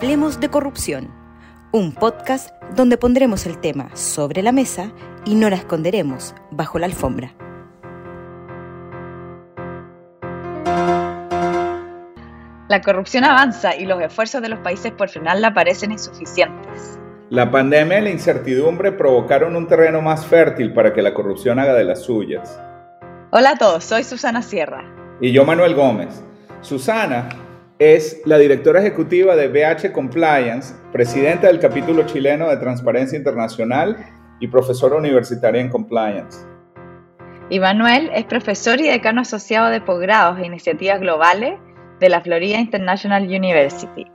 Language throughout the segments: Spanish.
Hablemos de Corrupción, un podcast donde pondremos el tema sobre la mesa y no la esconderemos bajo la alfombra. La corrupción avanza y los esfuerzos de los países por frenarla parecen insuficientes. La pandemia y la incertidumbre provocaron un terreno más fértil para que la corrupción haga de las suyas. Hola a todos, soy Susana Sierra. Y yo Manuel Gómez. Susana es la directora ejecutiva de BH Compliance, presidenta del capítulo chileno de Transparencia Internacional y profesora universitaria en Compliance. Y Manuel es profesor y decano asociado de posgrados e iniciativas globales de la Florida International University.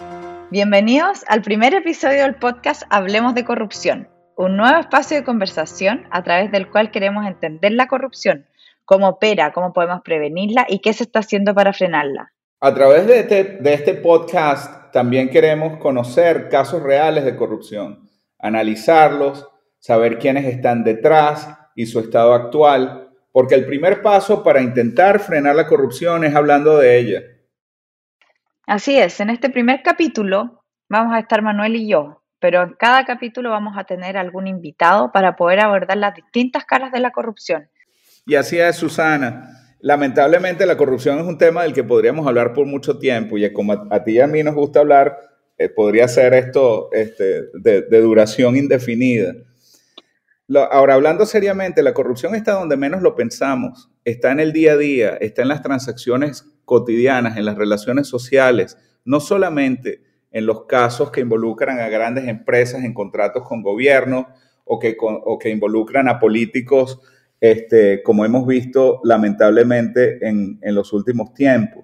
Bienvenidos al primer episodio del podcast Hablemos de Corrupción, un nuevo espacio de conversación a través del cual queremos entender la corrupción, cómo opera, cómo podemos prevenirla y qué se está haciendo para frenarla. A través de este, de este podcast también queremos conocer casos reales de corrupción, analizarlos, saber quiénes están detrás y su estado actual, porque el primer paso para intentar frenar la corrupción es hablando de ella. Así es, en este primer capítulo vamos a estar Manuel y yo, pero en cada capítulo vamos a tener algún invitado para poder abordar las distintas caras de la corrupción. Y así es, Susana. Lamentablemente la corrupción es un tema del que podríamos hablar por mucho tiempo y como a, ti y a mí nos gusta hablar, eh, podría ser esto este, de, duración indefinida. ahora, hablando seriamente, la corrupción está donde menos lo pensamos, está en el día a día, está en las transacciones cotidianas, en las relaciones sociales, no solamente en los casos que involucran a grandes empresas en contratos con gobiernos o que, o que involucran a políticos este, como hemos visto lamentablemente en, los últimos tiempos.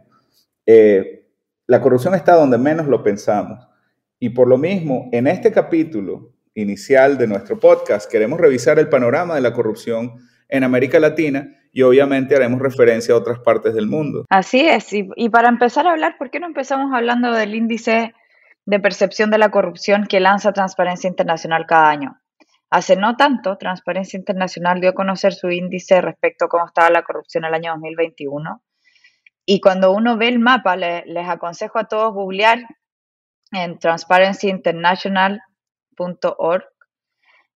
Eh, la corrupción está donde menos lo pensamos. Y por lo mismo, en este capítulo inicial de nuestro podcast, queremos revisar el panorama de la corrupción en América Latina y obviamente haremos referencia a otras partes del mundo. Así es, y, y, para empezar a hablar, ¿por qué no empezamos hablando del índice de percepción de la corrupción que lanza Transparencia Internacional cada año? Hace no tanto, Transparencia Internacional dio a conocer su índice respecto a cómo estaba la corrupción el año 2021. Y cuando uno ve el mapa, les aconsejo a todos googlear en transparencyinternational.org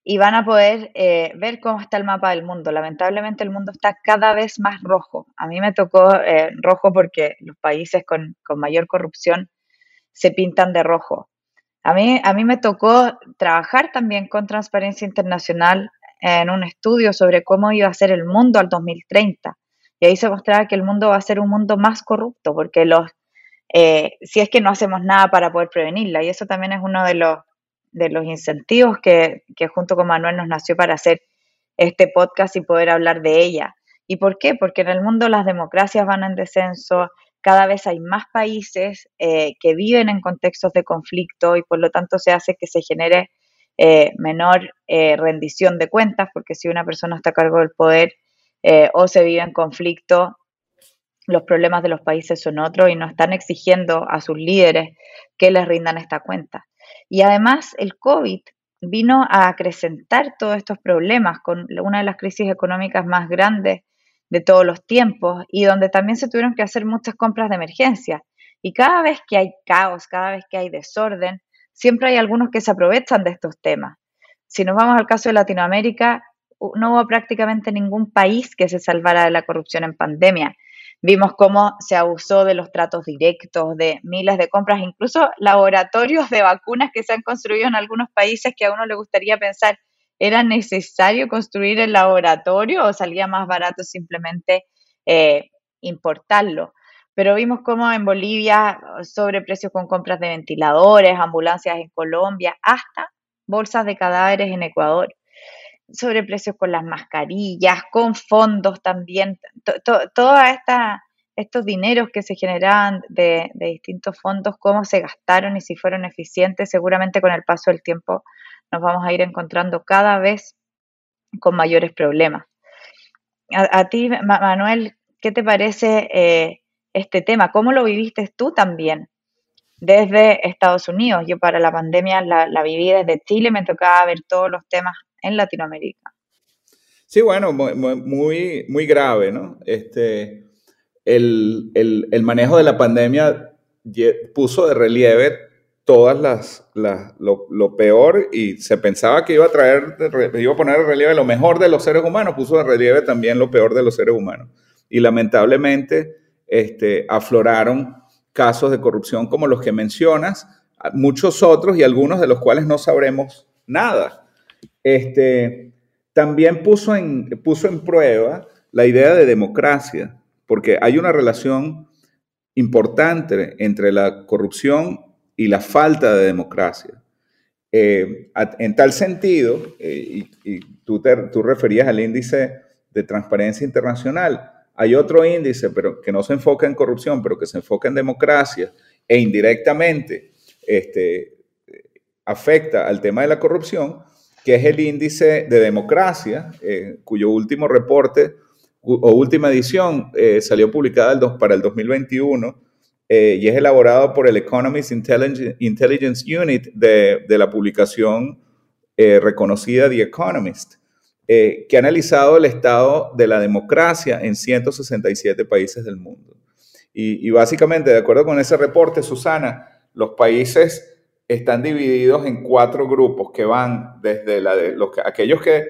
y van a poder eh, ver cómo está el mapa del mundo. Lamentablemente el mundo está cada vez más rojo. A mí me tocó eh, rojo porque los países con mayor corrupción se pintan de rojo. A mí, a mí me tocó trabajar también con Transparencia Internacional en un estudio sobre cómo iba a ser el mundo al 2030. Y ahí se mostraba que el mundo va a ser un mundo más corrupto, porque los, eh, si es que no hacemos nada para poder prevenirla. Y eso también es uno de los, de los incentivos que, que junto con Manuel nos nació para hacer este podcast y poder hablar de ella. ¿Y por qué? Porque en el mundo las democracias van en descenso, cada vez hay más países eh, que viven en contextos de conflicto y por lo tanto se hace que se genere eh, menor eh, rendición de cuentas, porque si una persona está a cargo del poder o se vive en conflicto, los problemas de los países son otros y no están exigiendo a sus líderes que les rindan esta cuenta. Y además el COVID vino a acrecentar todos estos problemas con una de las crisis económicas más grandes de todos los tiempos y donde también se tuvieron que hacer muchas compras de emergencia. Y cada vez que hay caos, cada vez que hay desorden, siempre hay algunos que se aprovechan de estos temas. Si nos vamos al caso de Latinoamérica, no hubo prácticamente ningún país que se salvara de la corrupción en pandemia. Vimos cómo se abusó de los tratos directos, de miles de compras, incluso laboratorios de vacunas que se han construido en algunos países que a uno le gustaría pensar, ¿Era necesario construir el laboratorio o salía más barato simplemente eh, importarlo? Pero vimos cómo en Bolivia sobreprecios con compras de ventiladores, ambulancias en Colombia, hasta bolsas de cadáveres en Ecuador. Sobreprecios con las mascarillas, con fondos también. Todos estos dineros que se generaban de distintos fondos, cómo se gastaron y si fueron eficientes, seguramente con el paso del tiempo nos vamos a ir encontrando cada vez con mayores problemas. A, ti, Manuel, ¿qué te parece eh, este tema? ¿Cómo lo viviste tú también desde Estados Unidos? Yo para la pandemia la, viví desde Chile, me tocaba ver todos los temas en Latinoamérica. Sí, bueno, muy, muy, grave, ¿no? Este, el, el, manejo de la pandemia puso de relieve todas las, lo, peor y se pensaba que iba a traer, iba a poner en relieve lo mejor de los seres humanos, puso en relieve también lo peor de los seres humanos. Y lamentablemente este, afloraron casos de corrupción como los que mencionas, muchos otros y algunos de los cuales no sabremos nada. Este, también puso en, puso en prueba la idea de democracia, porque hay una relación importante entre la corrupción y la falta de democracia. Eh, en tal sentido, eh, y, tú, te, tú referías al índice de transparencia internacional, hay otro índice pero que no se enfoca en corrupción, pero que se enfoca en democracia e indirectamente este, afecta al tema de la corrupción, que es el índice de democracia, eh, cuyo último reporte o última edición salió publicada para el 2021 eh, y es elaborado por el Economist Intelligence Unit de, la publicación eh, reconocida The Economist, eh, que ha analizado el estado de la democracia en 167 países del mundo. Y, básicamente, de acuerdo con ese reporte, Susana, los países están divididos en cuatro grupos que van desde de los, aquellos que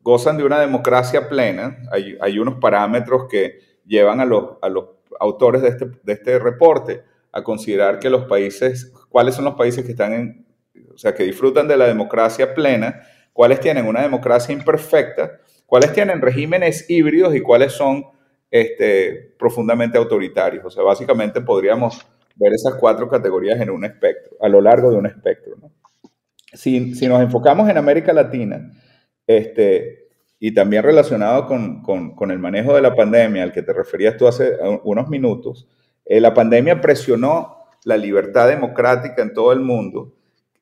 gozan de una democracia plena, hay, hay unos parámetros que llevan a los, a los autores de este, de este reporte a considerar que los países, cuáles son los países que están en, o sea, que disfrutan de la democracia plena, cuáles tienen una democracia imperfecta, cuáles tienen regímenes híbridos y cuáles son este, profundamente autoritarios. O sea, básicamente podríamos ver esas cuatro categorías en un espectro, a lo largo de un espectro. Si, si, nos enfocamos en América Latina, este, y también relacionado con, con, el manejo de la pandemia, al que te referías tú hace unos minutos, eh, la pandemia presionó la libertad democrática en todo el mundo,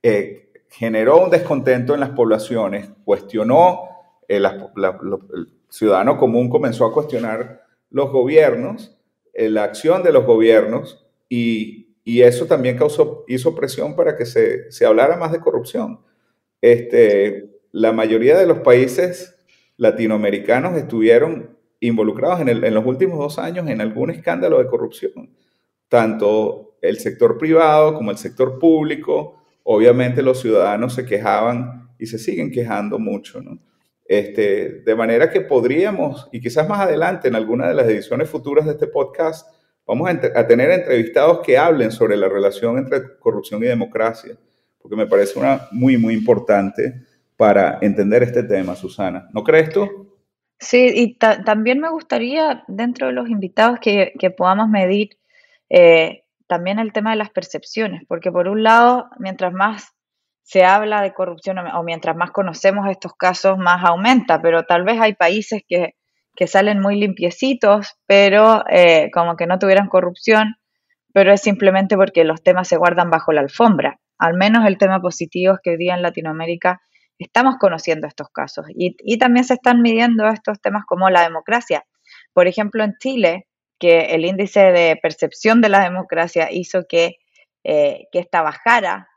eh, generó un descontento en las poblaciones, cuestionó, eh, el ciudadano común comenzó a cuestionar los gobiernos, la acción de los gobiernos, y, y, eso también causó, hizo presión para que se, se hablara más de corrupción. Este, la mayoría de los países latinoamericanos estuvieron involucrados en, los últimos dos años en algún escándalo de corrupción. Tanto el sector privado como el sector público, obviamente los ciudadanos se quejaban y se siguen quejando mucho, Este, de manera que podríamos, y quizás más adelante en alguna de las ediciones futuras de este podcast, vamos a, a, tener entrevistados que hablen sobre la relación entre corrupción y democracia, porque me parece una muy, muy importante para entender este tema, Susana. ¿No crees tú? Sí, y también me gustaría, dentro de los invitados, que, podamos medir eh, también el tema de las percepciones, porque por un lado, mientras más se habla de corrupción o mientras más conocemos estos casos, más aumenta, pero tal vez hay países que, salen muy limpiecitos, pero eh, como que no tuvieran corrupción, pero es simplemente porque los temas se guardan bajo la alfombra. Al menos el tema positivo es que hoy día en Latinoamérica estamos conociendo estos casos y, también se están midiendo estos temas como la democracia. Por ejemplo, en Chile, que el índice de percepción de la democracia hizo que, eh, que esta bajara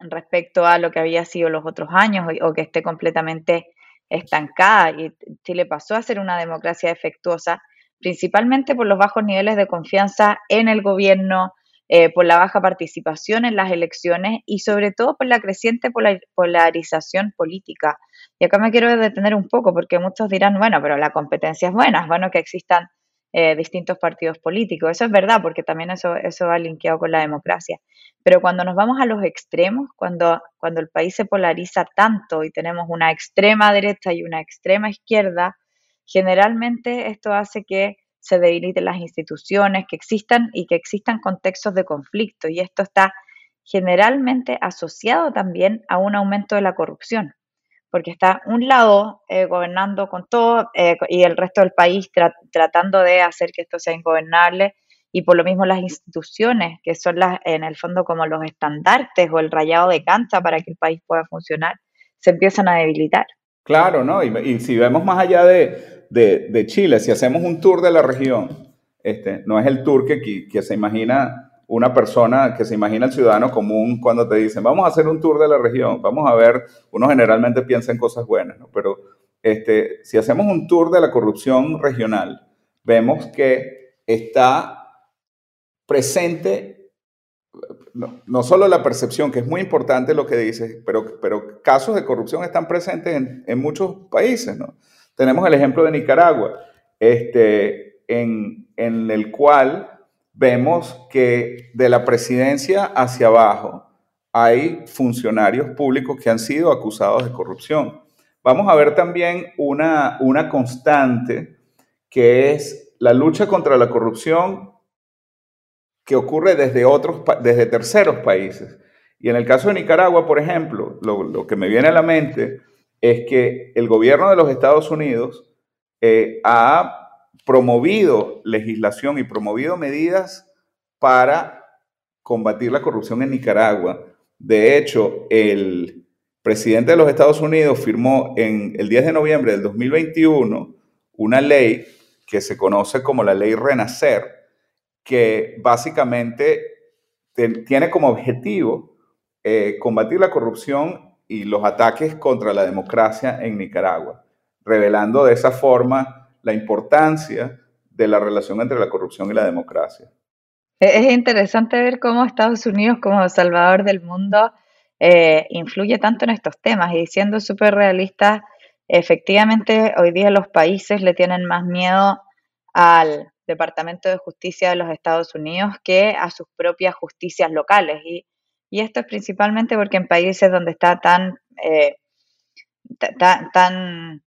respecto a lo que había sido los otros años o, que esté completamente estancada y Chile pasó a ser una democracia defectuosa, principalmente por los bajos niveles de confianza en el gobierno, eh, por la baja participación en las elecciones y sobre todo por la creciente polarización política. Y acá me quiero detener un poco porque muchos dirán, bueno, pero la competencia es buena, es bueno que existan eh, distintos partidos políticos. Eso es verdad porque también eso, eso va linkeado con la democracia. Pero cuando nos vamos a los extremos, cuando, cuando el país se polariza tanto y tenemos una extrema derecha y una extrema izquierda, generalmente esto hace que se debiliten las instituciones, que existan y que existan contextos de conflicto. Y esto está generalmente asociado también a un aumento de la corrupción, porque está un lado eh, gobernando con todo eh, y el resto del país tratando de hacer que esto sea ingobernable y por lo mismo las instituciones, que son las, en el fondo como los estandartes o el rayado de cancha para que el país pueda funcionar, se empiezan a debilitar. Claro, ¿no? y si vemos más allá de, de, Chile, si hacemos un tour de la región, este, no es el tour que, que se imagina una persona, que se imagina el ciudadano común cuando te dicen, vamos a hacer un tour de la región, vamos a ver, uno generalmente piensa en cosas buenas, ¿no? pero este, si hacemos un tour de la corrupción regional, vemos que está presente no, solo la percepción, que es muy importante lo que dices, pero, pero casos de corrupción están presentes en, en muchos países, ¿no? Tenemos el ejemplo de Nicaragua, este, en, en el cual vemos que de la presidencia hacia abajo hay funcionarios públicos que han sido acusados de corrupción. Vamos a ver también una, una constante que es la lucha contra la corrupción que ocurre desde, otros, desde terceros países. Y en el caso de Nicaragua, por ejemplo, lo, que me viene a la mente es que el gobierno de los Estados Unidos eh, ha promovido legislación y promovido medidas para combatir la corrupción en Nicaragua. De hecho, el presidente de los Estados Unidos firmó en el 10 de noviembre del 2021 una ley que se conoce como la ley Renacer, que básicamente tiene como objetivo eh, combatir la corrupción y los ataques contra la democracia en Nicaragua, revelando de esa forma la importancia de la relación entre la corrupción y la democracia. Es interesante ver cómo Estados Unidos, como salvador del mundo, eh, influye tanto en estos temas y siendo súper realistas, efectivamente hoy día los países le tienen más miedo al Departamento de Justicia de los Estados Unidos que a sus propias justicias locales. Y, esto es principalmente porque en países donde está tan, eh, tan,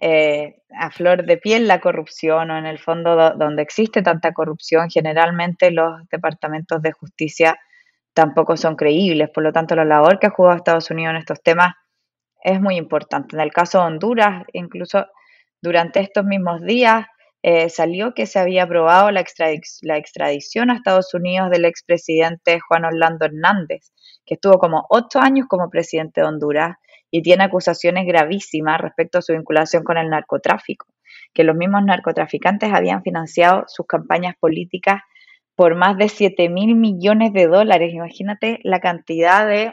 eh, a flor de piel la corrupción o en el fondo donde existe tanta corrupción, generalmente los departamentos de justicia tampoco son creíbles. Por lo tanto, la labor que ha jugado Estados Unidos en estos temas es muy importante. En el caso de Honduras, incluso durante estos mismos días, eh, salió que se había aprobado la, la extradición a Estados Unidos del expresidente Juan Orlando Hernández, que estuvo como ocho años como presidente de Honduras y tiene acusaciones gravísimas respecto a su vinculación con el narcotráfico, que los mismos narcotraficantes habían financiado sus campañas políticas por más de 7 mil millones de dólares. Imagínate la cantidad de,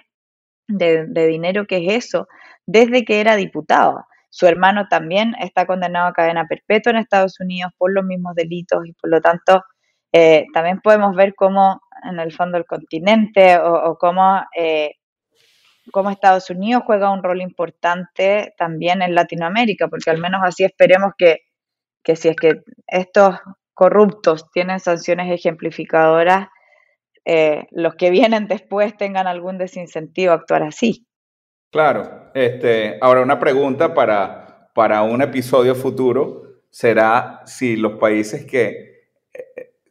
de dinero que es eso desde que era diputado. Su hermano también está condenado a cadena perpetua en Estados Unidos por los mismos delitos y por lo tanto eh, también podemos ver cómo en el fondo el continente o, eh, cómo, Estados Unidos juega un rol importante también en Latinoamérica, porque al menos así esperemos que, si es que estos corruptos tienen sanciones ejemplificadoras, eh, los que vienen después tengan algún desincentivo a actuar así. Claro. Este, ahora una pregunta para, para un episodio futuro será si los países que,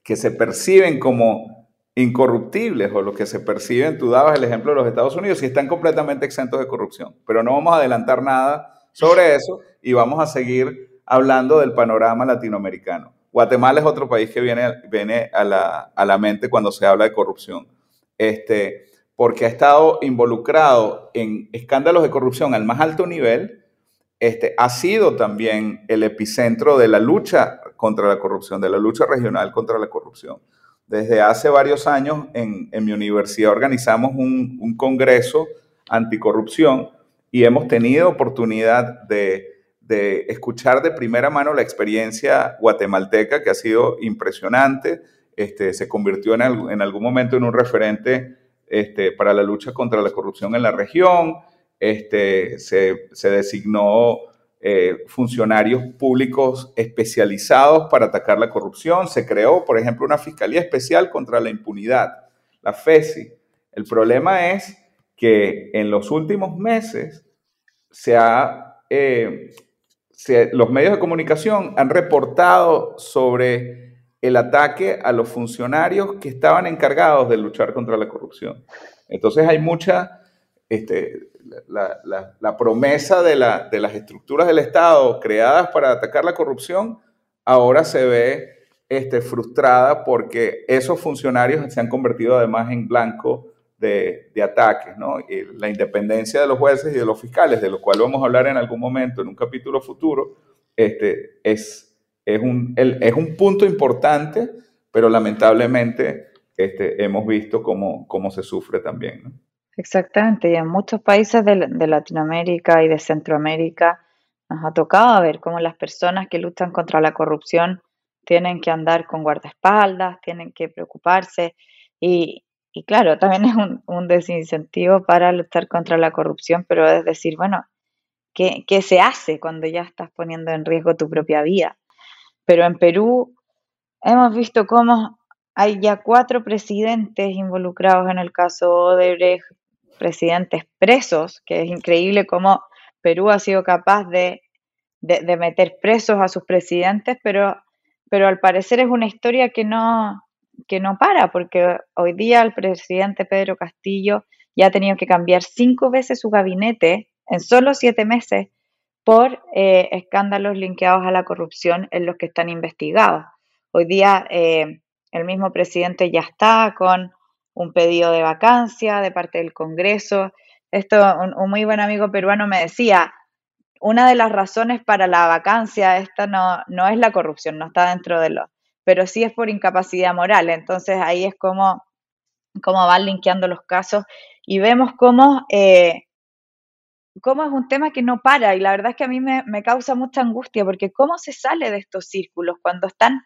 que se perciben como incorruptibles o los que se perciben, tú dabas el ejemplo de los Estados Unidos, si están completamente exentos de corrupción. Pero no vamos a adelantar nada sobre eso y vamos a seguir hablando del panorama latinoamericano. Guatemala es otro país que viene, viene a, la, a la mente cuando se habla de corrupción. Este, porque ha estado involucrado en escándalos de corrupción al más alto nivel, este, ha sido también el epicentro de la lucha contra la corrupción, de la lucha regional contra la corrupción. Desde hace varios años en, mi universidad organizamos un, un, congreso anticorrupción y hemos tenido oportunidad de, escuchar de primera mano la experiencia guatemalteca que ha sido impresionante. Este, se convirtió en, en algún momento en un referente este, para la lucha contra la corrupción en la región, este, se, designó eh, funcionarios públicos especializados para atacar la corrupción, se creó, por ejemplo, una Fiscalía Especial contra la Impunidad, la FESI. El problema es que en los últimos meses se ha, eh, los medios de comunicación han reportado sobre el ataque a los funcionarios que estaban encargados de luchar contra la corrupción. Entonces hay mucha, este, la, promesa de, de, las estructuras del Estado creadas para atacar la corrupción ahora se ve este, frustrada porque esos funcionarios se han convertido además en blanco de, ataques, ¿no? la independencia de los jueces y de los fiscales, de lo cual vamos a hablar en algún momento en un capítulo futuro, este, es es un, es un punto importante, pero lamentablemente este, hemos visto cómo, cómo se sufre también. Exactamente, y en muchos países de, Latinoamérica y de Centroamérica nos ha tocado ver cómo las personas que luchan contra la corrupción tienen que andar con guardaespaldas, tienen que preocuparse y, y claro, también es un, un, desincentivo para luchar contra la corrupción, pero es decir, bueno, ¿qué, ¿qué, se hace cuando ya estás poniendo en riesgo tu propia vida? Pero en Perú hemos visto cómo hay ya cuatro presidentes involucrados en el caso Odebrecht, presidentes presos, que es increíble cómo Perú ha sido capaz de, de, meter presos a sus presidentes, pero, pero al parecer es una historia que no, que no para, porque hoy día el presidente Pedro Castillo ya ha tenido que cambiar cinco veces su gabinete en solo siete meses por eh, escándalos linkeados a la corrupción en los que están investigados. Hoy día eh, el mismo presidente ya está con un pedido de vacancia de parte del Congreso. Esto, un, muy buen amigo peruano me decía, una de las razones para la vacancia esta no, no es la corrupción, no está dentro de lo, pero sí es por incapacidad moral. Entonces ahí es como, como van linkeando los casos y vemos cómo, eh, cómo es un tema que no para y la verdad es que a mí me, me causa mucha angustia porque cómo se sale de estos círculos cuando están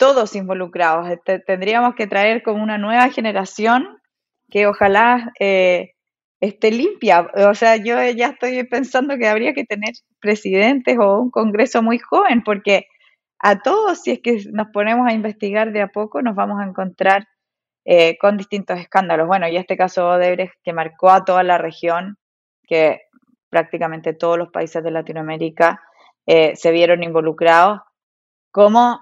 todos involucrados. Este, tendríamos que traer como una nueva generación que ojalá eh, esté limpia. O sea, yo ya estoy pensando que habría que tener presidentes o un Congreso muy joven, porque a todos, si es que nos ponemos a investigar de a poco, nos vamos a encontrar eh, con distintos escándalos. Bueno, y este caso Odebrecht que marcó a toda la región, que prácticamente todos los países de Latinoamérica eh, se vieron involucrados, como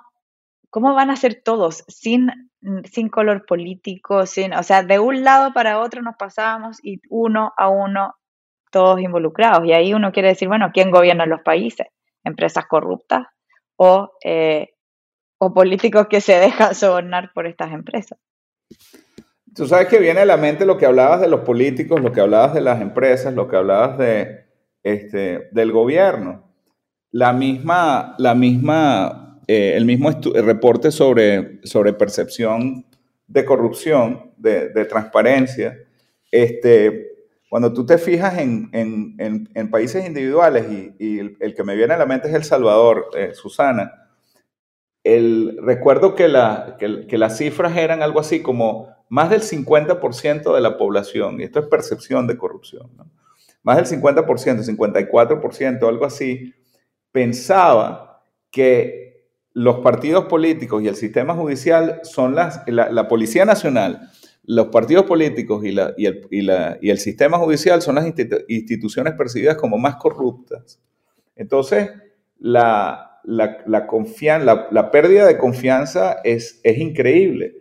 ¿cómo van a ser todos sin, sin color político? Sin, o sea, de un lado para otro nos pasábamos y uno a uno todos involucrados. Y ahí uno quiere decir, bueno, ¿quién gobierna los países? ¿Empresas corruptas o, eh, o políticos que se dejan sobornar por estas empresas? Tú sabes que viene a la mente lo que hablabas de los políticos, lo que hablabas de las empresas, lo que hablabas de, este, del gobierno. La misma, la misma eh, el mismo reporte sobre, sobre percepción de corrupción, de, transparencia, este, cuando tú te fijas en, en, países individuales, y, el, que me viene a la mente es El Salvador, eh, Susana, el, recuerdo que, la, que, las cifras eran algo así como más del 50% de la población, y esto es percepción de corrupción, más del 50%, 54%, algo así, pensaba que los partidos políticos y el sistema judicial son las, la, Policía Nacional, los partidos políticos y, la, y, el, y, la, y el, sistema judicial son las instituciones percibidas como más corruptas. Entonces, la, la, la pérdida de confianza es, es increíble.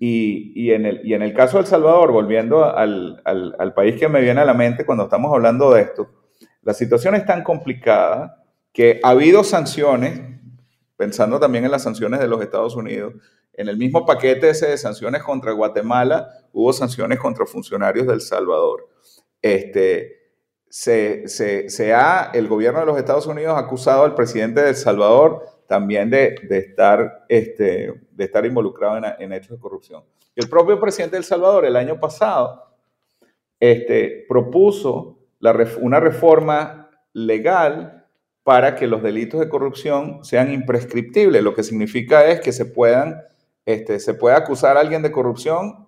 Y, en el, caso de El Salvador, volviendo al, país que me viene a la mente cuando estamos hablando de esto, la situación es tan complicada que ha habido sanciones pensando también en las sanciones de los Estados Unidos, en el mismo paquete ese de sanciones contra Guatemala hubo sanciones contra funcionarios del Salvador. Este, se, ha, el gobierno de los Estados Unidos ha acusado al presidente de El Salvador también de, de estar, este, de estar involucrado en, en, hechos de corrupción. El propio presidente de El Salvador el año pasado este, propuso la, una reforma legal para que los delitos de corrupción sean imprescriptibles. Lo que significa es que se puedan, este, se puede acusar a alguien de corrupción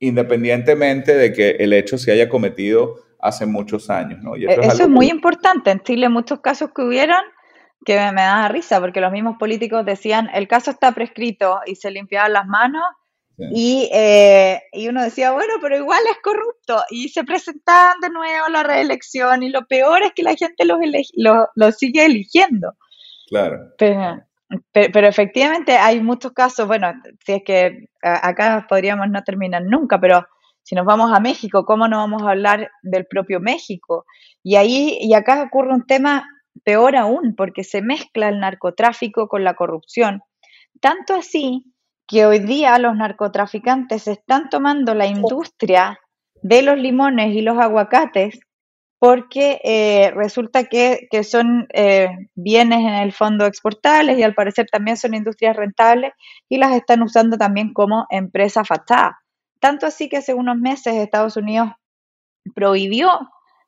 independientemente de que el hecho se haya cometido hace muchos años. ¿no? Y eso, es, muy importante. En Chile muchos casos que hubieron que me, me da risa porque los mismos políticos decían el caso está prescrito y se limpiaban las manos y, eh, y, uno decía, bueno, pero igual es corrupto. Y se presentaban de nuevo a la reelección. Y lo peor es que la gente los, lo, sigue eligiendo. Claro. Pero, pero, efectivamente hay muchos casos. Bueno, si es que acá podríamos no terminar nunca, pero si nos vamos a México, ¿cómo no vamos a hablar del propio México? Y ahí, y acá ocurre un tema peor aún, porque se mezcla el narcotráfico con la corrupción. Tanto así que hoy día los narcotraficantes están tomando la industria de los limones y los aguacates porque eh, resulta que, son eh, bienes en el fondo exportables y al parecer también son industrias rentables y las están usando también como empresa fachada. Tanto así que hace unos meses Estados Unidos prohibió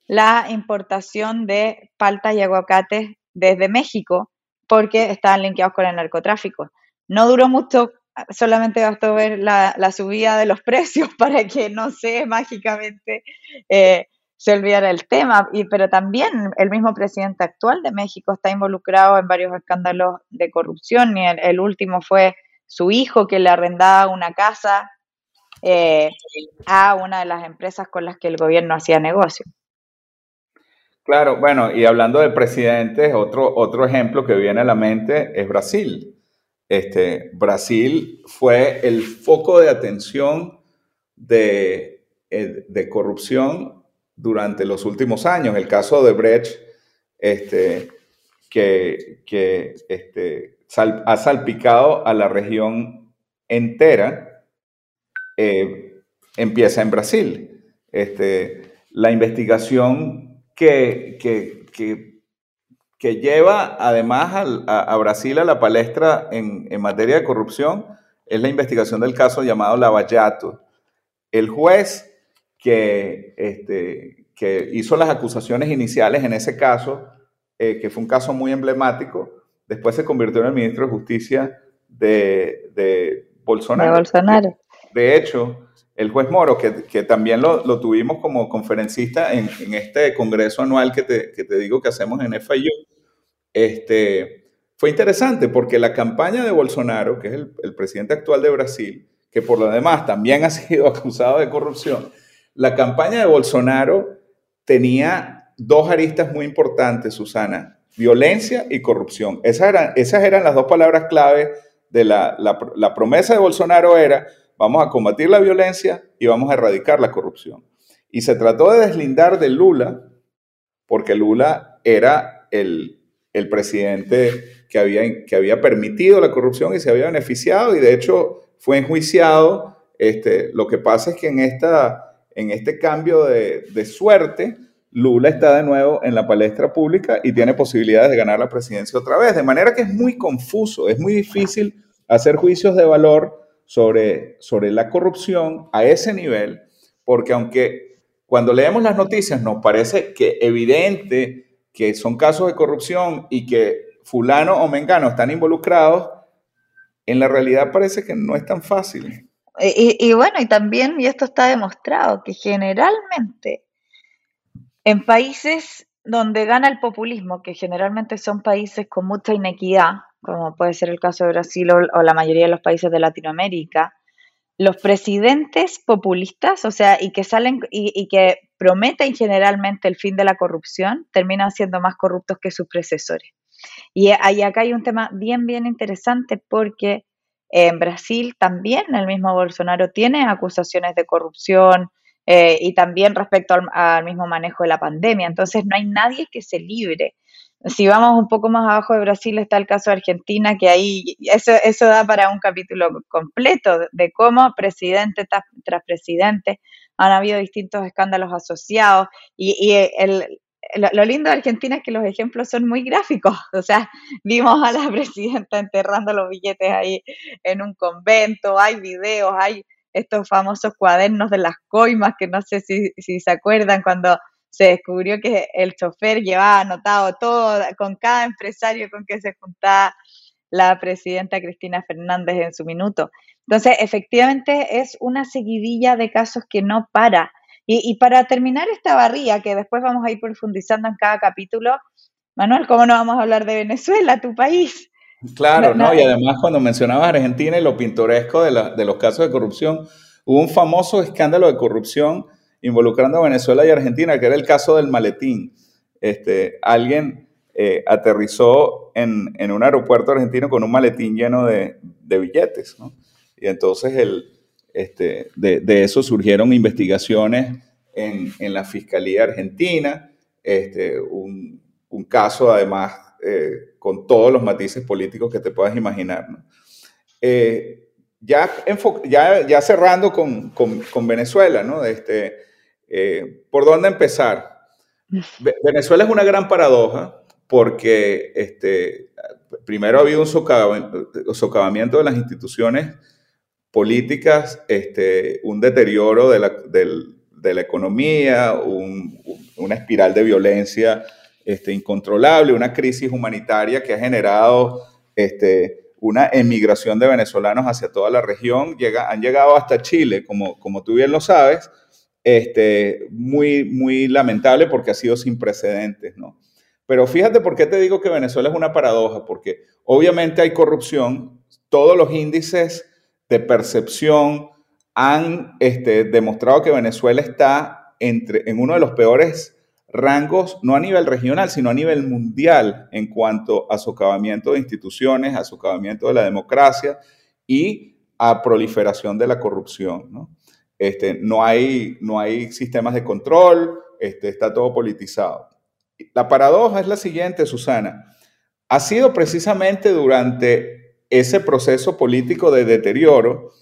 la importación de paltas y aguacates desde México porque estaban linkeados con el narcotráfico. No duró mucho solamente bastó ver la, subida de los precios para que, no sé, mágicamente eh, se olvidara el tema. Y, pero también el mismo presidente actual de México está involucrado en varios escándalos de corrupción y el, último fue su hijo que le arrendaba una casa eh, a una de las empresas con las que el gobierno hacía negocio. Claro, bueno, y hablando de presidentes, otro, otro ejemplo que viene a la mente es Brasil. Este, Brasil fue el foco de atención de, eh, de, corrupción durante los últimos años. El caso de Brecht, este, que, que este, ha salpicado a la región entera, eh, empieza en Brasil. Este, la investigación que, que, que que lleva además a, Brasil a la palestra en, materia de corrupción es la investigación del caso llamado Lavallato. El juez que, este, que hizo las acusaciones iniciales en ese caso, eh, que fue un caso muy emblemático, después se convirtió en el ministro de Justicia de, Bolsonaro. De Bolsonaro. De hecho, el juez Moro, que, también lo, tuvimos como conferencista en, este congreso anual que te, digo que hacemos en FIU, este, fue interesante porque la campaña de Bolsonaro, que es el, presidente actual de Brasil, que por lo demás también ha sido acusado de corrupción, la campaña de Bolsonaro tenía dos aristas muy importantes, Susana, violencia y corrupción. Esas eran, esas eran las dos palabras clave de la, la promesa de Bolsonaro era, vamos a combatir la violencia y vamos a erradicar la corrupción. Y se trató de deslindar de Lula, porque Lula era el, el presidente que había, que había permitido la corrupción y se había beneficiado y de hecho fue enjuiciado. Este, lo que pasa es que en, esta, en este cambio de, de suerte, Lula está de nuevo en la palestra pública y tiene posibilidades de ganar la presidencia otra vez. De manera que es muy confuso, es muy difícil hacer juicios de valor sobre, sobre la corrupción a ese nivel, porque aunque cuando leemos las noticias nos parece que evidente que son casos de corrupción y que fulano o mengano están involucrados, en la realidad parece que no es tan fácil. Y, bueno, y también, y esto está demostrado, que generalmente en países donde gana el populismo, que generalmente son países con mucha inequidad, como puede ser el caso de Brasil o la mayoría de los países de Latinoamérica, los presidentes populistas, o sea, y que salen y, que prometen generalmente el fin de la corrupción, terminan siendo más corruptos que sus predecesores. Y ahí acá hay un tema bien, bien interesante porque en Brasil también el mismo Bolsonaro tiene acusaciones de corrupción eh, y también respecto al mismo manejo de la pandemia. Entonces no hay nadie que se libre si vamos un poco más abajo de Brasil está el caso de Argentina, que ahí eso, eso da para un capítulo completo de cómo presidente tras, presidente han habido distintos escándalos asociados y, el, lo, lindo de Argentina es que los ejemplos son muy gráficos. O sea, vimos a la presidenta enterrando los billetes ahí en un convento, hay videos, hay estos famosos cuadernos de las coimas que no sé si, si se acuerdan cuando se descubrió que el chofer llevaba anotado todo con cada empresario con que se juntaba la presidenta Cristina Fernández en su minuto. Entonces, efectivamente es una seguidilla de casos que no para. Y, para terminar esta barría, que después vamos a ir profundizando en cada capítulo, Manuel, ¿cómo no vamos a hablar de Venezuela, tu país? Claro, no, y además cuando mencionabas Argentina y lo pintoresco de, de los casos de corrupción, hubo un famoso escándalo de corrupción involucrando a Venezuela y Argentina, que era el caso del maletín. Este, alguien eh, aterrizó en, un aeropuerto argentino con un maletín lleno de, billetes, Y entonces el, este, de, eso surgieron investigaciones en, la Fiscalía Argentina, este, un, caso además eh, con todos los matices políticos que te puedas imaginar. Eh, ya, ya, ya, cerrando con, con Venezuela, ¿no? Este, eh, ¿Por dónde empezar? Venezuela es una gran paradoja porque este, primero ha habido un socavamiento de las instituciones políticas, este, un deterioro de la, economía, una espiral de violencia este, incontrolable, una crisis humanitaria que ha generado este, una emigración de venezolanos hacia toda la región, han llegado hasta Chile, como tú bien lo sabes, este, muy, muy lamentable porque ha sido sin precedentes, ¿no? Pero fíjate por qué te digo que Venezuela es una paradoja, porque obviamente hay corrupción, todos los índices de percepción han este, demostrado que Venezuela está entre, en uno de los peores rangos, no a nivel regional, sino a nivel mundial en cuanto a socavamiento de instituciones, a socavamiento de la democracia y a proliferación de la corrupción. ¿no? Este, no, hay, no hay sistemas de control, este, está todo politizado. La paradoja es la siguiente, Susana. Ha sido precisamente durante ese proceso político de deterioro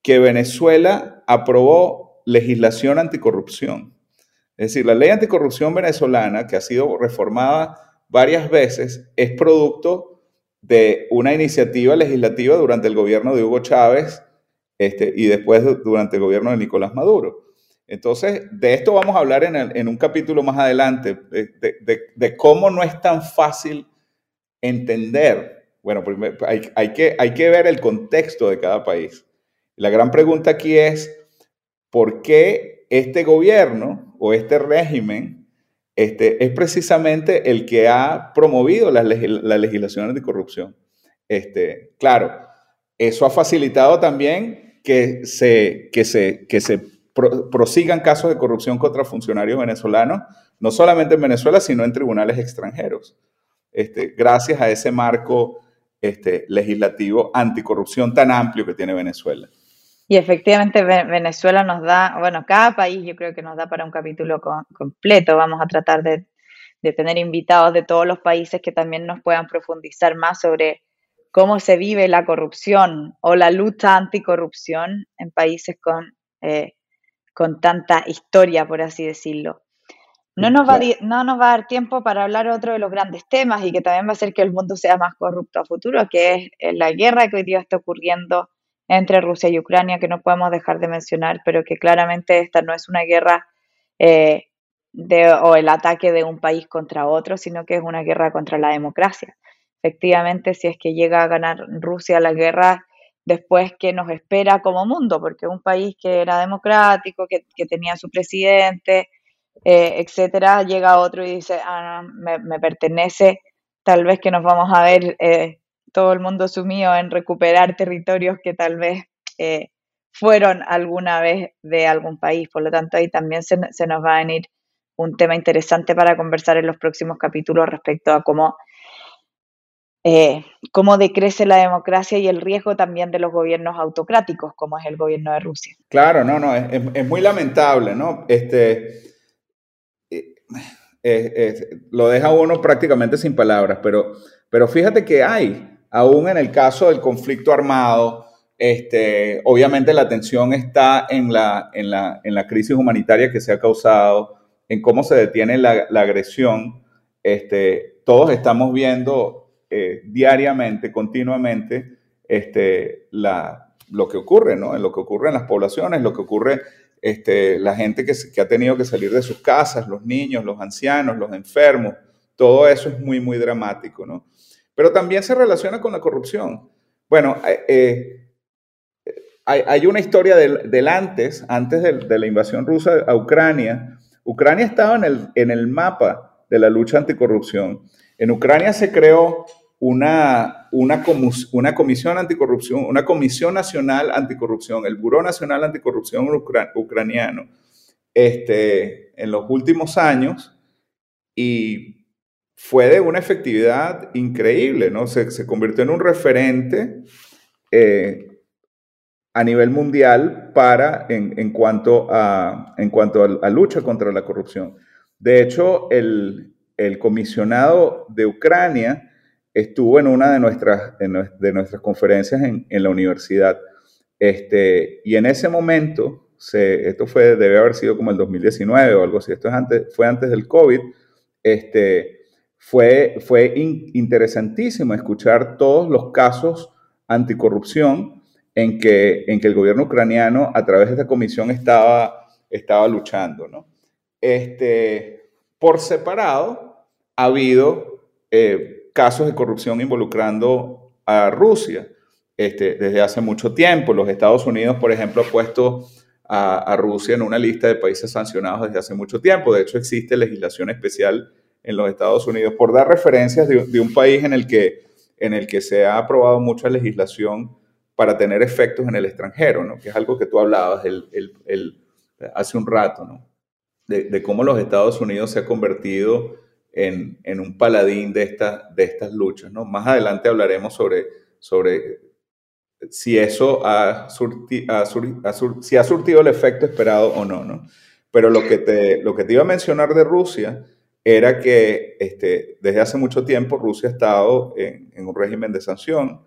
que Venezuela aprobó legislación anticorrupción. Es decir, la ley anticorrupción venezolana, que ha sido reformada varias veces, es producto de una iniciativa legislativa durante el gobierno de Hugo Chávez este, y después durante el gobierno de Nicolás Maduro. Entonces, de esto vamos a hablar en, un capítulo más adelante, de, cómo no es tan fácil entender. Bueno, hay, que, hay que ver el contexto de cada país. La gran pregunta aquí es, ¿por qué este gobierno o este régimen este, es precisamente el que ha promovido la, la legislación anticorrupción? Este, claro, eso ha facilitado también que se, que se, que se prosigan casos de corrupción contra funcionarios venezolanos, no solamente en Venezuela, sino en tribunales extranjeros, este, gracias a ese marco este, legislativo anticorrupción tan amplio que tiene Venezuela. Y efectivamente Venezuela nos da, bueno, cada país yo creo que nos da para un capítulo completo. Vamos a tratar de, de, tener invitados de todos los países que también nos puedan profundizar más sobre cómo se vive la corrupción o la lucha anticorrupción en países con eh, con tanta historia, por así decirlo. No nos, va a, no nos va a dar tiempo para hablar otro de los grandes temas y que también va a hacer que el mundo sea más corrupto a futuro, que es la guerra que hoy día está ocurriendo entre Rusia y Ucrania, que no podemos dejar de mencionar, pero que claramente esta no es una guerra eh, de, o el ataque de un país contra otro, sino que es una guerra contra la democracia. Efectivamente, si es que llega a ganar Rusia la guerra, después que nos espera como mundo, porque un país que era democrático, que, tenía su presidente, eh, etcétera, llega otro y dice, ah, me, pertenece, tal vez que nos vamos a ver eh, todo el mundo sumido en recuperar territorios que tal vez eh, fueron alguna vez de algún país. Por lo tanto, ahí también se, se nos va a venir un tema interesante para conversar en los próximos capítulos respecto a cómo eh, cómo decrece la democracia y el riesgo también de los gobiernos autocráticos, como es el gobierno de Rusia. Claro, no, no, es, muy lamentable, ¿no? Este, eh, lo deja uno prácticamente sin palabras, pero, pero fíjate que hay, aún en el caso del conflicto armado, este, obviamente la atención está en la, en, la, en la crisis humanitaria que se ha causado, en cómo se detiene la, la agresión. Este, todos estamos viendo eh, diariamente, continuamente, este, la, lo que ocurre, ¿no? En lo que ocurre en las poblaciones, lo que ocurre, este, la gente que, ha tenido que salir de sus casas, los niños, los ancianos, los enfermos, todo eso es muy, muy dramático, ¿no? Pero también se relaciona con la corrupción. Bueno, eh, eh, hay, una historia del, del antes, antes de, de, la invasión rusa a Ucrania. Ucrania estaba en el, en el mapa de la lucha anticorrupción. En Ucrania se creó una, una, una comisión anticorrupción, una comisión nacional anticorrupción, el Buró Nacional Anticorrupción Ucraniano, este, en los últimos años y fue de una efectividad increíble, ¿no? Se, se convirtió en un referente eh, a nivel mundial para, en, en cuanto, a, en cuanto a, lucha contra la corrupción. De hecho, el, el comisionado de Ucrania estuvo en una de nuestras, de nuestras conferencias en, en, la universidad. Este, y en ese momento, se, esto fue, debe haber sido como el 2019 o algo así, esto es antes, fue antes del COVID, este, fue, fue interesantísimo escuchar todos los casos anticorrupción en que, en que el gobierno ucraniano a través de esta comisión estaba, estaba luchando. ¿no? Este, por separado, ha habido... Eh, casos de corrupción involucrando a Rusia este, desde hace mucho tiempo. Los Estados Unidos, por ejemplo, ha puesto a, Rusia en una lista de países sancionados desde hace mucho tiempo. De hecho, existe legislación especial en los Estados Unidos por dar referencias de, un país en el, que, en el que se ha aprobado mucha legislación para tener efectos en el extranjero, ¿no? que es algo que tú hablabas el, hace un rato, ¿no? de, cómo los Estados Unidos se ha convertido en, un paladín de, de estas luchas. ¿no? Más adelante hablaremos sobre, sobre si eso ha, si ha surtido el efecto esperado o no, ¿no? Pero lo que te, lo que te iba a mencionar de Rusia era que este, desde hace mucho tiempo Rusia ha estado en, un régimen de sanción,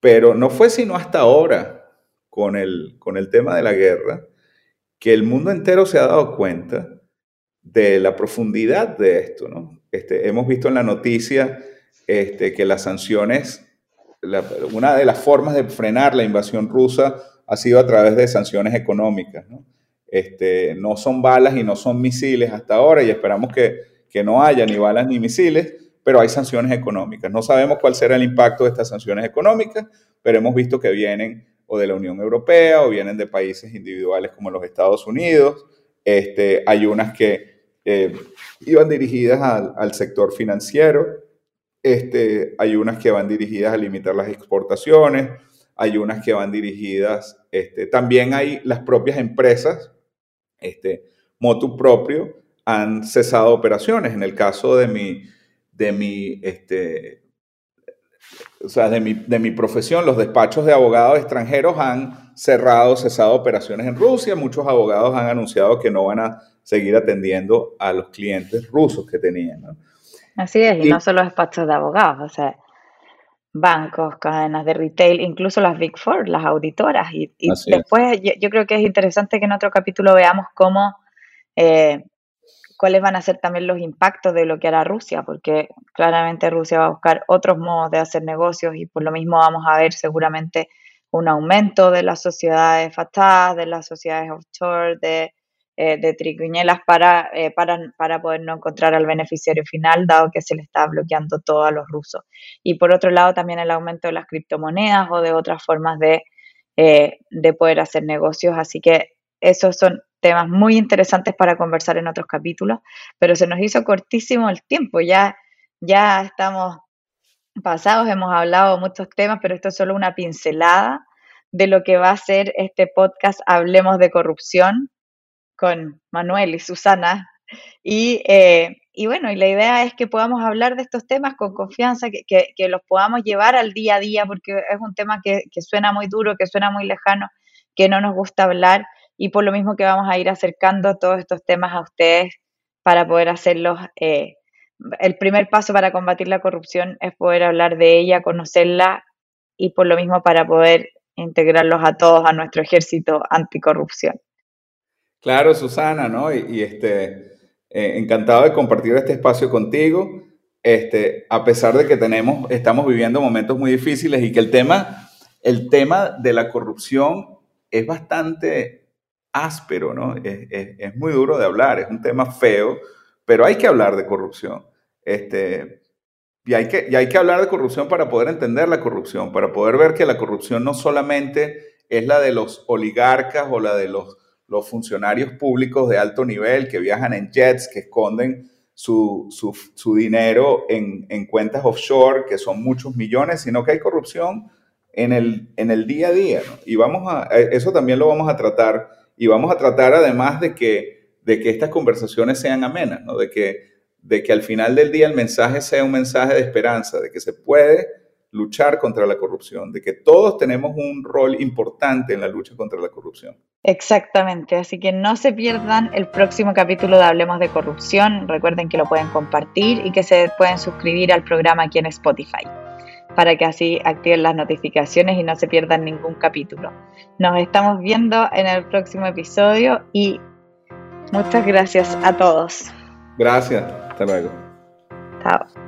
pero no fue sino hasta ahora, con el, con el tema de la guerra, que el mundo entero se ha dado cuenta de la profundidad de esto. ¿no? Este, hemos visto en la noticia este, que las sanciones una de las formas de frenar la invasión rusa ha sido a través de sanciones económicas. ¿no? Este, no son balas y no son misiles hasta ahora y esperamos que, que no haya ni balas ni misiles, pero hay sanciones económicas. No sabemos cuál será el impacto de estas sanciones económicas, pero hemos visto que vienen o de la Unión Europea o vienen de países individuales como los Estados Unidos. Este, hay unas que eh, iban dirigidas al, al sector financiero, este, hay unas que van dirigidas a limitar las exportaciones, hay unas que van dirigidas, este, también hay las propias empresas, este, motu propio, han cesado operaciones. En el caso de mi, de mi, este, o sea, de mi, de mi profesión, los despachos de abogados extranjeros han cerrado, cesado operaciones en Rusia. Muchos abogados han anunciado que no van a seguir atendiendo a los clientes rusos que tenían. ¿no? Así es, y, no solo despachos de abogados, o sea, bancos, cadenas de retail, incluso las Big Four, las auditoras. Y, después yo, creo que es interesante que en otro capítulo veamos cómo, eh, cuáles van a ser también los impactos de lo que hará Rusia, porque claramente Rusia va a buscar otros modos de hacer negocios y por lo mismo vamos a ver seguramente un aumento de las sociedades fatadas, de las sociedades offshore, de eh, para, eh, para, para, poder no encontrar al beneficiario final, dado que se le está bloqueando todo a los rusos. Y por otro lado, también el aumento de las criptomonedas o de otras formas de, eh, de poder hacer negocios. Así que esos son temas muy interesantes para conversar en otros capítulos, pero se nos hizo cortísimo el tiempo, ya, ya estamos pasados, hemos hablado muchos temas, pero esto es solo una pincelada de lo que va a ser este podcast Hablemos de Corrupción, con Manuel y Susana. Y, eh, y, bueno, y la idea es que podamos hablar de estos temas con confianza, que, que, los podamos llevar al día a día, porque es un tema que, que, suena muy duro, que suena muy lejano, que no nos gusta hablar, y por lo mismo que vamos a ir acercando todos estos temas a ustedes para poder hacerlos. Eh, el primer paso para combatir la corrupción es poder hablar de ella, conocerla, y por lo mismo para poder integrarlos a todos a nuestro ejército anticorrupción. Claro, Susana, ¿no? Y, este, eh, encantado de compartir este espacio contigo. Este, a pesar de que tenemos, estamos viviendo momentos muy difíciles y que el tema, el tema de la corrupción es bastante áspero, ¿no? Es, muy duro de hablar, es un tema feo, pero hay que hablar de corrupción. Este, y hay, que, y hay que hablar de corrupción para poder entender la corrupción, para poder ver que la corrupción no solamente es la de los oligarcas o la de los los funcionarios públicos de alto nivel que viajan en jets, que esconden su, dinero en, cuentas offshore, que son muchos millones, sino que hay corrupción en el, en el día a día. Y vamos a, eso también lo vamos a tratar. Y vamos a tratar además de que, de que estas conversaciones sean amenas, ¿no? de, que, de que al final del día el mensaje sea un mensaje de esperanza, de que se puede luchar contra la corrupción, de que todos tenemos un rol importante en la lucha contra la corrupción. Exactamente, así que no se pierdan el próximo capítulo de Hablemos de Corrupción. Recuerden que lo pueden compartir y que se pueden suscribir al programa aquí en Spotify para que así activen las notificaciones y no se pierdan ningún capítulo. Nos estamos viendo en el próximo episodio y muchas gracias a todos. Gracias, hasta luego. Chao.